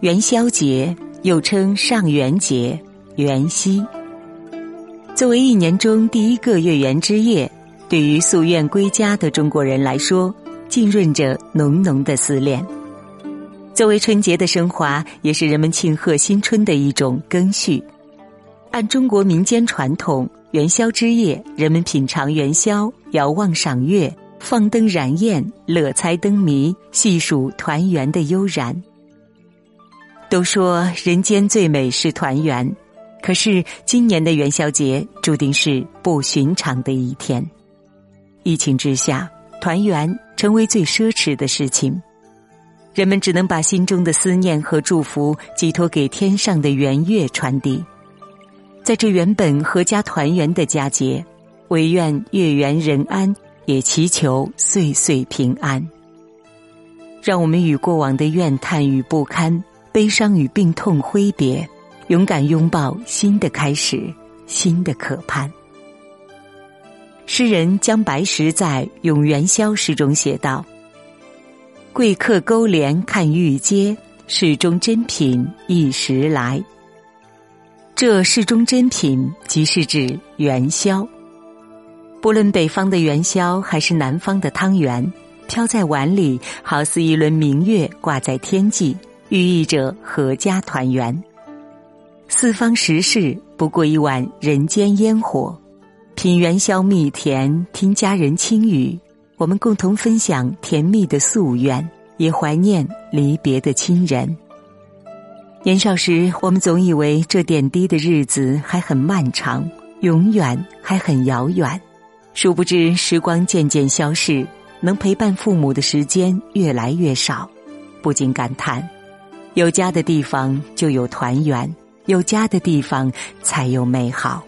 元宵节又称上元节、元夕，作为一年中第一个月圆之夜，对于夙愿归家的中国人来说，浸润着浓浓的思念。作为春节的升华，也是人们庆贺新春的一种更序。按中国民间传统，元宵之夜，人们品尝元宵，遥望赏月，放灯燃焰，乐猜灯谜，细数团圆的悠然。都说人间最美是团圆，可是今年的元宵节注定是不寻常的一天。疫情之下，团圆成为最奢侈的事情，人们只能把心中的思念和祝福寄托给天上的圆月传递。在这原本阖家团圆的佳节，唯愿月圆人安，也祈求岁岁平安。让我们与过往的怨叹与不堪。悲伤与病痛挥别，勇敢拥抱新的开始，新的可盼。诗人江白石在《咏元宵》诗中写道：“贵客勾帘看玉阶，世中珍品一时来。”这世中珍品即是指元宵。不论北方的元宵还是南方的汤圆，飘在碗里，好似一轮明月挂在天际。寓意着阖家团圆，四方食事不过一碗人间烟火，品元宵蜜甜，听家人轻语，我们共同分享甜蜜的夙愿，也怀念离别的亲人。年少时，我们总以为这点滴的日子还很漫长，永远还很遥远，殊不知时光渐渐消逝，能陪伴父母的时间越来越少，不禁感叹。有家的地方就有团圆，有家的地方才有美好。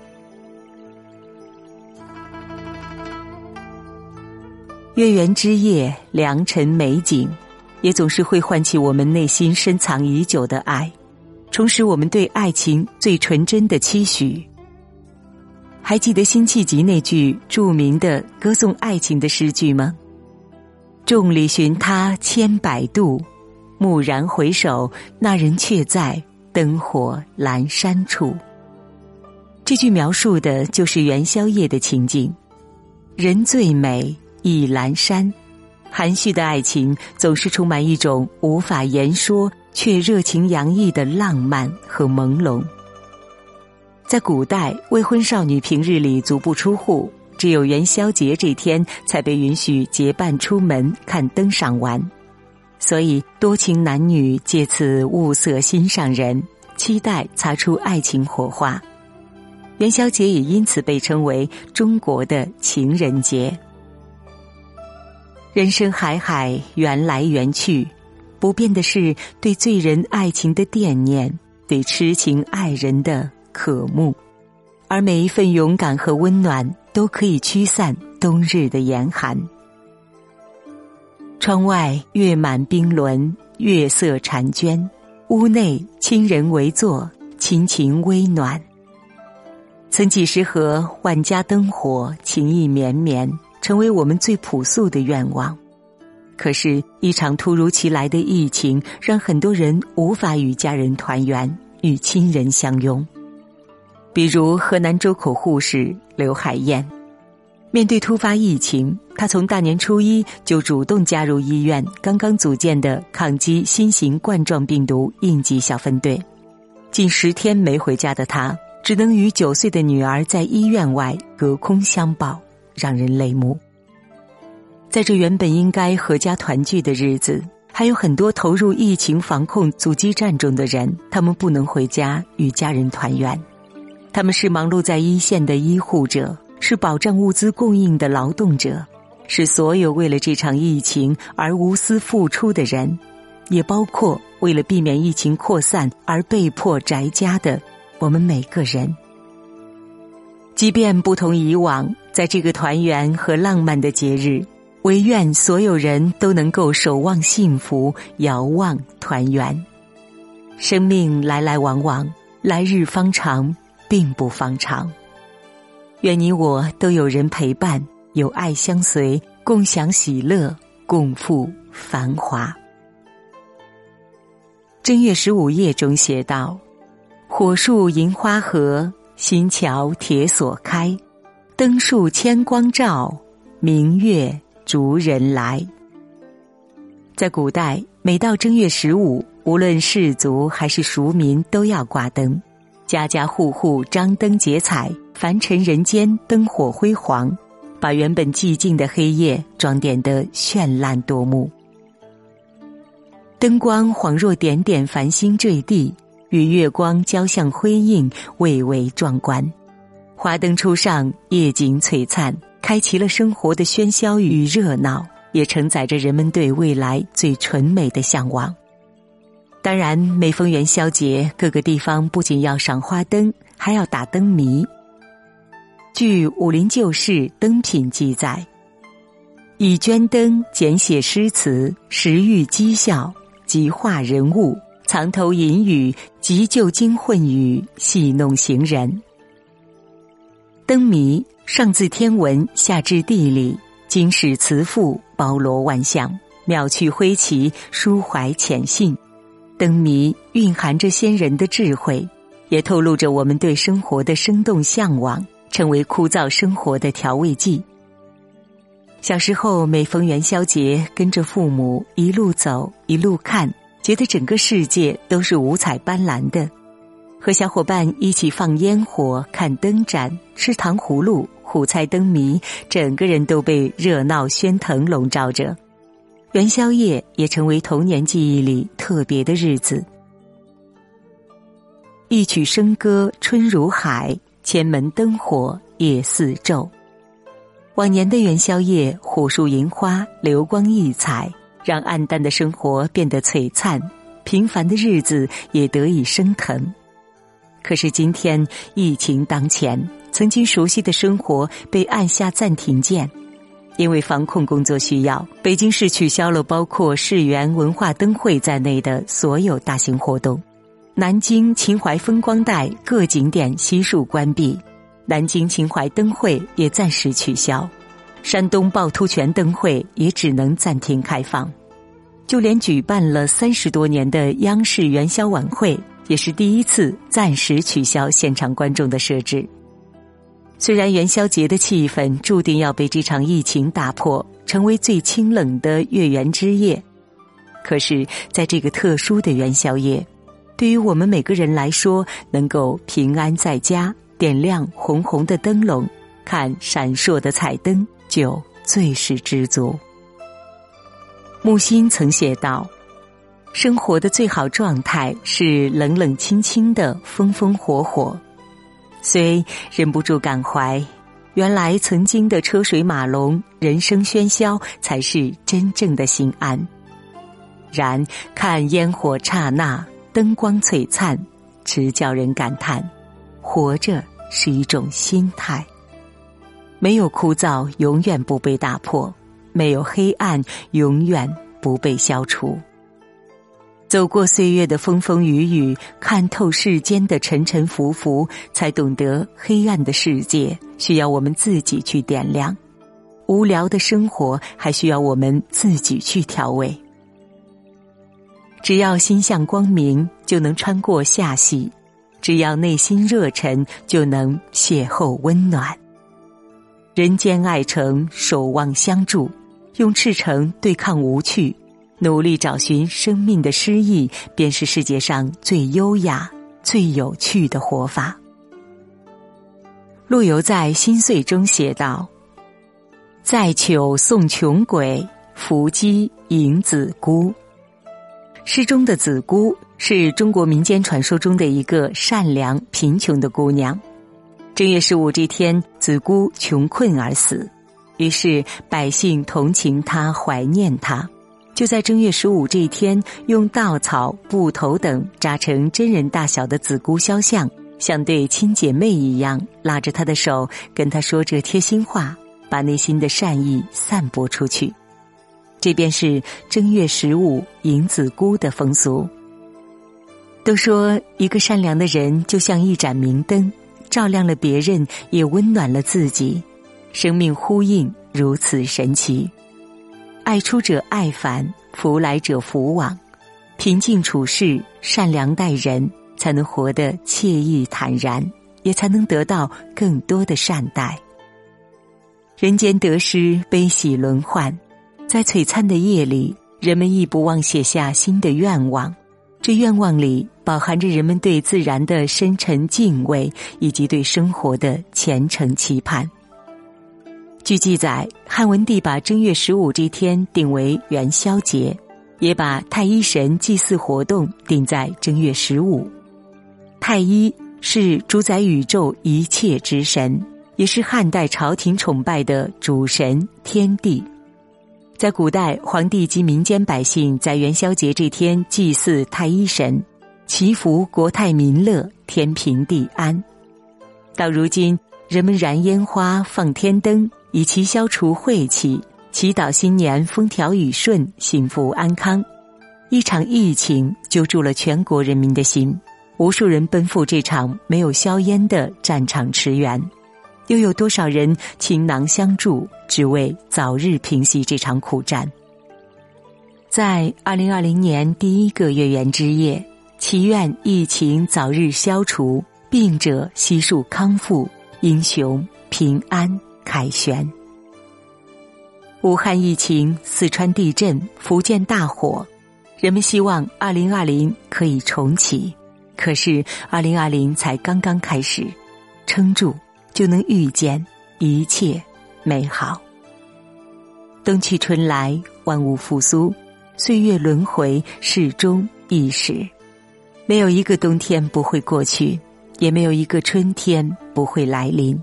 月圆之夜，良辰美景，也总是会唤起我们内心深藏已久的爱，重拾我们对爱情最纯真的期许。还记得辛弃疾那句著名的歌颂爱情的诗句吗？“众里寻他千百度。”蓦然回首，那人却在灯火阑珊处。这句描述的就是元宵夜的情景。人最美意阑珊，含蓄的爱情总是充满一种无法言说却热情洋溢的浪漫和朦胧。在古代，未婚少女平日里足不出户，只有元宵节这天才被允许结伴出门看灯赏玩。所以，多情男女借此物色心上人，期待擦出爱情火花。元宵节也因此被称为中国的情人节。人生海海，缘来缘去，不变的是对醉人爱情的惦念，对痴情爱人的渴慕。而每一份勇敢和温暖，都可以驱散冬日的严寒。窗外月满冰轮，月色婵娟，屋内亲人围坐，亲情微暖。曾几时和万家灯火，情意绵绵，成为我们最朴素的愿望。可是，一场突如其来的疫情，让很多人无法与家人团圆，与亲人相拥。比如，河南周口护士刘海燕。面对突发疫情，他从大年初一就主动加入医院刚刚组建的抗击新型冠状病毒应急小分队。近十天没回家的他，只能与九岁的女儿在医院外隔空相抱，让人泪目。在这原本应该阖家团聚的日子，还有很多投入疫情防控阻击战中的人，他们不能回家与家人团圆。他们是忙碌在一线的医护者。是保障物资供应的劳动者，是所有为了这场疫情而无私付出的人，也包括为了避免疫情扩散而被迫宅家的我们每个人。即便不同以往，在这个团圆和浪漫的节日，唯愿所有人都能够守望幸福，遥望团圆。生命来来往往，来日方长，并不方长。愿你我都有人陪伴，有爱相随，共享喜乐，共赴繁华。正月十五夜中写道：“火树银花合，新桥铁锁开，灯树千光照，明月逐人来。”在古代，每到正月十五，无论士族还是庶民，都要挂灯，家家户户张灯结彩，凡尘人间灯火辉煌，把原本寂静的黑夜装点得绚烂夺目。灯光恍若点点繁星坠地，与月光交相辉映，蔚为壮观。华灯初上，夜景璀璨，开启了生活的喧嚣与热闹，也承载着人们对未来最纯美的向往。当然，每逢元宵节，各个地方不仅要赏花灯，还要打灯谜。据《武林旧事灯品》记载，以捐灯简写诗词，时遇讥笑。即画人物，藏头隐语，急救精混语，戏弄行人。灯谜上自天文，下至地理，经史词赋，包罗万象，妙趣挥奇，抒怀浅信。灯谜蕴含着先人的智慧，也透露着我们对生活的生动向往，成为枯燥生活的调味剂。小时候，每逢元宵节，跟着父母一路走一路看，觉得整个世界都是五彩斑斓的。和小伙伴一起放烟火、看灯展、吃糖葫芦、虎猜灯谜，整个人都被热闹喧腾笼罩着。元宵夜也成为童年记忆里特别的日子。一曲笙歌春如海，千门灯火夜似昼。往年的元宵夜，火树银花，流光溢彩，让暗淡的生活变得璀璨，平凡的日子也得以升腾。可是今天疫情当前，曾经熟悉的生活被按下暂停键，因为防控工作需要，北京市取消了包括世园文化灯会在内的所有大型活动，南京秦淮风光带各景点悉数关闭。南京秦淮灯会也暂时取消，山东趵突泉灯会也只能暂停开放，就连举办了三十多年的央视元宵晚会也是第一次暂时取消现场观众的设置。虽然元宵节的气氛注定要被这场疫情打破，成为最清冷的月圆之夜，可是在这个特殊的元宵夜，对于我们每个人来说，能够平安在家。点亮红红的灯笼，看闪烁的彩灯，就最是知足。木心曾写道：“生活的最好状态是冷冷清清的，风风火火。”虽忍不住感怀，原来曾经的车水马龙、人生喧嚣，才是真正的心安。然看烟火刹那，灯光璀璨，直叫人感叹。活着是一种心态，没有枯燥，永远不被打破；没有黑暗，永远不被消除。走过岁月的风风雨雨，看透世间的沉沉浮浮，才懂得黑暗的世界需要我们自己去点亮，无聊的生活还需要我们自己去调味。只要心向光明，就能穿过夏隙。只要内心热忱，就能邂逅温暖。人间爱诚，守望相助，用赤诚对抗无趣，努力找寻生命的诗意，便是世界上最优雅、最有趣的活法。陆游在《心碎》中写道：“在求送穷鬼，伏击迎子姑。”诗中的子姑是中国民间传说中的一个善良贫穷的姑娘。正月十五这天，子姑穷困而死，于是百姓同情她，怀念她，就在正月十五这一天，用稻草、布头等扎成真人大小的子姑肖像，像对亲姐妹一样，拉着她的手，跟她说着贴心话，把内心的善意散播出去。这便是正月十五迎子姑的风俗。都说一个善良的人就像一盏明灯，照亮了别人，也温暖了自己。生命呼应如此神奇，爱出者爱返，福来者福往。平静处事，善良待人，才能活得惬意坦然，也才能得到更多的善待。人间得失，悲喜轮换，在璀璨的夜里，人们亦不忘写下新的愿望。这愿望里饱含着人们对自然的深沉敬畏，以及对生活的虔诚期盼。据记载，汉文帝把正月十五这天定为元宵节，也把太一神祭祀活动定在正月十五。太一是主宰宇宙一切之神，也是汉代朝廷崇拜的主神天地。在古代，皇帝及民间百姓在元宵节这天祭祀太一神，祈福国泰民乐、天平地安。到如今，人们燃烟花、放天灯，以其消除晦气，祈祷新年风调雨顺、幸福安康。一场疫情揪住了全国人民的心，无数人奔赴这场没有硝烟的战场驰援。又有多少人倾囊相助，只为早日平息这场苦战？在二零二零年第一个月圆之夜，祈愿疫情早日消除，病者悉数康复，英雄平安凯旋。武汉疫情、四川地震、福建大火，人们希望二零二零可以重启，可是二零二零才刚刚开始，撑住。就能遇见一切美好。冬去春来，万物复苏，岁月轮回，始终一时。没有一个冬天不会过去，也没有一个春天不会来临。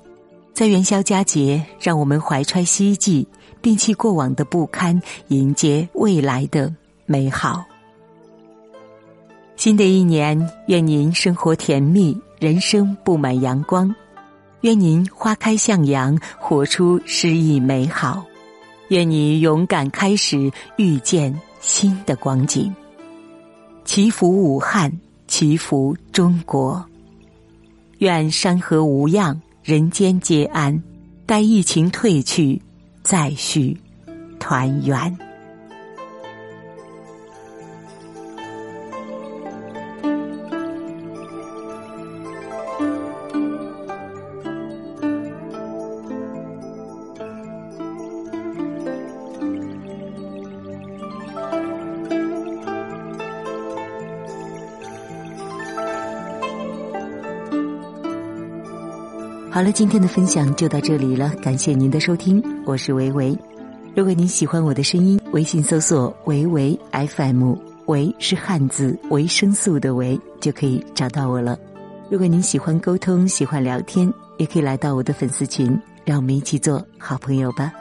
在元宵佳节，让我们怀揣希冀，摒弃过往的不堪，迎接未来的美好。新的一年，愿您生活甜蜜，人生布满阳光。愿您花开向阳，活出诗意美好；愿你勇敢开始，遇见新的光景。祈福武汉，祈福中国。愿山河无恙，人间皆安。待疫情退去，再续团圆。好了，今天的分享就到这里了，感谢您的收听，我是维维。如果您喜欢我的声音，微信搜索“维维 FM”，维是汉字维生素的维，就可以找到我了。如果您喜欢沟通，喜欢聊天，也可以来到我的粉丝群，让我们一起做好朋友吧。